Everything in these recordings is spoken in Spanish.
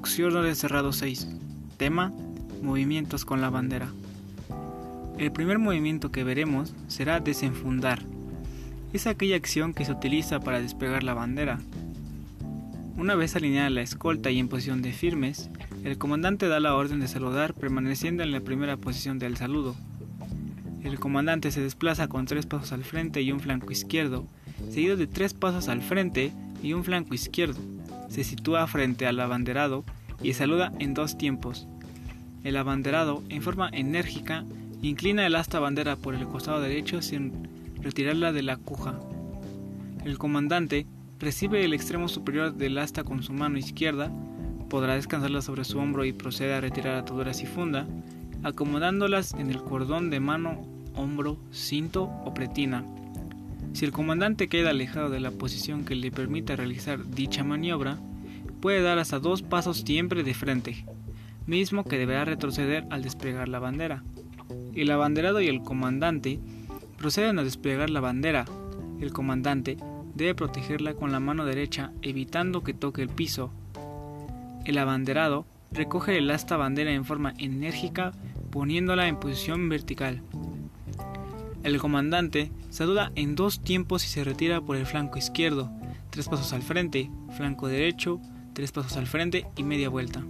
Instrucción de cerrado 6. Tema: Movimientos con la bandera. El primer movimiento que veremos será desenfundar. Es aquella acción que se utiliza para despegar la bandera. Una vez alineada la escolta y en posición de firmes, el comandante da la orden de saludar permaneciendo en la primera posición del saludo. El comandante se desplaza con tres pasos al frente y un flanco izquierdo, seguido de tres pasos al frente y un flanco izquierdo se sitúa frente al abanderado y saluda en dos tiempos. El abanderado, en forma enérgica, inclina el asta bandera por el costado derecho sin retirarla de la cuja. El comandante recibe el extremo superior del asta con su mano izquierda, podrá descansarla sobre su hombro y procede a retirar ataduras y funda, acomodándolas en el cordón de mano, hombro, cinto o pretina. Si el comandante queda alejado de la posición que le permita realizar dicha maniobra, puede dar hasta dos pasos siempre de frente, mismo que deberá retroceder al desplegar la bandera. El abanderado y el comandante proceden a desplegar la bandera. El comandante debe protegerla con la mano derecha evitando que toque el piso. El abanderado recoge el asta bandera en forma enérgica poniéndola en posición vertical. El comandante saluda en dos tiempos y se retira por el flanco izquierdo, tres pasos al frente, flanco derecho, tres pasos al frente y media vuelta.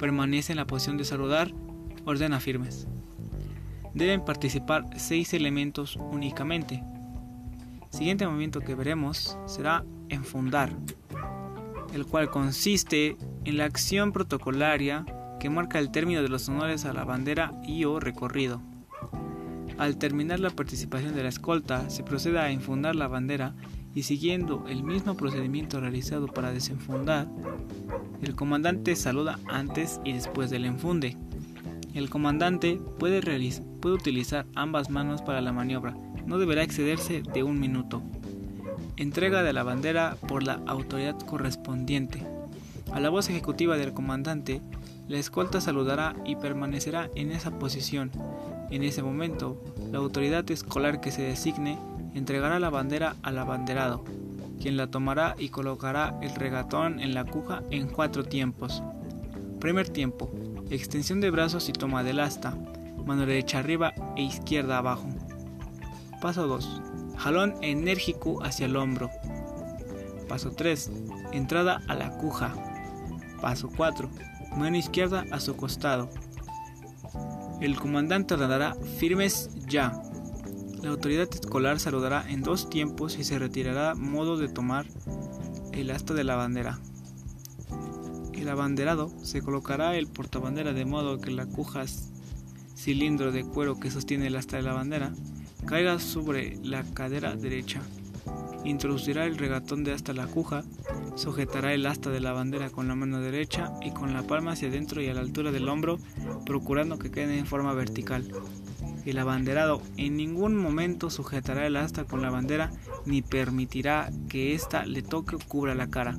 Permanece en la posición de saludar, ordena firmes. Deben participar seis elementos únicamente. Siguiente movimiento que veremos será enfundar, el cual consiste en la acción protocolaria que marca el término de los honores a la bandera y o recorrido. Al terminar la participación de la escolta, se procede a enfundar la bandera y siguiendo el mismo procedimiento realizado para desenfundar, el comandante saluda antes y después del enfunde. El comandante puede, puede utilizar ambas manos para la maniobra, no deberá excederse de un minuto. Entrega de la bandera por la autoridad correspondiente. A la voz ejecutiva del comandante, la escolta saludará y permanecerá en esa posición en ese momento, la autoridad escolar que se designe entregará la bandera al abanderado, quien la tomará y colocará el regatón en la cuja en cuatro tiempos. Primer tiempo, extensión de brazos y toma del asta, mano derecha arriba e izquierda abajo. Paso 2. Jalón enérgico hacia el hombro. Paso 3. Entrada a la cuja. Paso 4. Mano izquierda a su costado. El comandante ordenará firmes ya. La autoridad escolar saludará en dos tiempos y se retirará modo de tomar el asta de la bandera. El abanderado se colocará el portabandera de modo que la cuja cilindro de cuero que sostiene el asta de la bandera caiga sobre la cadera derecha. Introducirá el regatón de hasta la cuja Sujetará el asta de la bandera con la mano derecha y con la palma hacia adentro y a la altura del hombro, procurando que quede en forma vertical. El abanderado en ningún momento sujetará el asta con la bandera ni permitirá que ésta le toque o cubra la cara.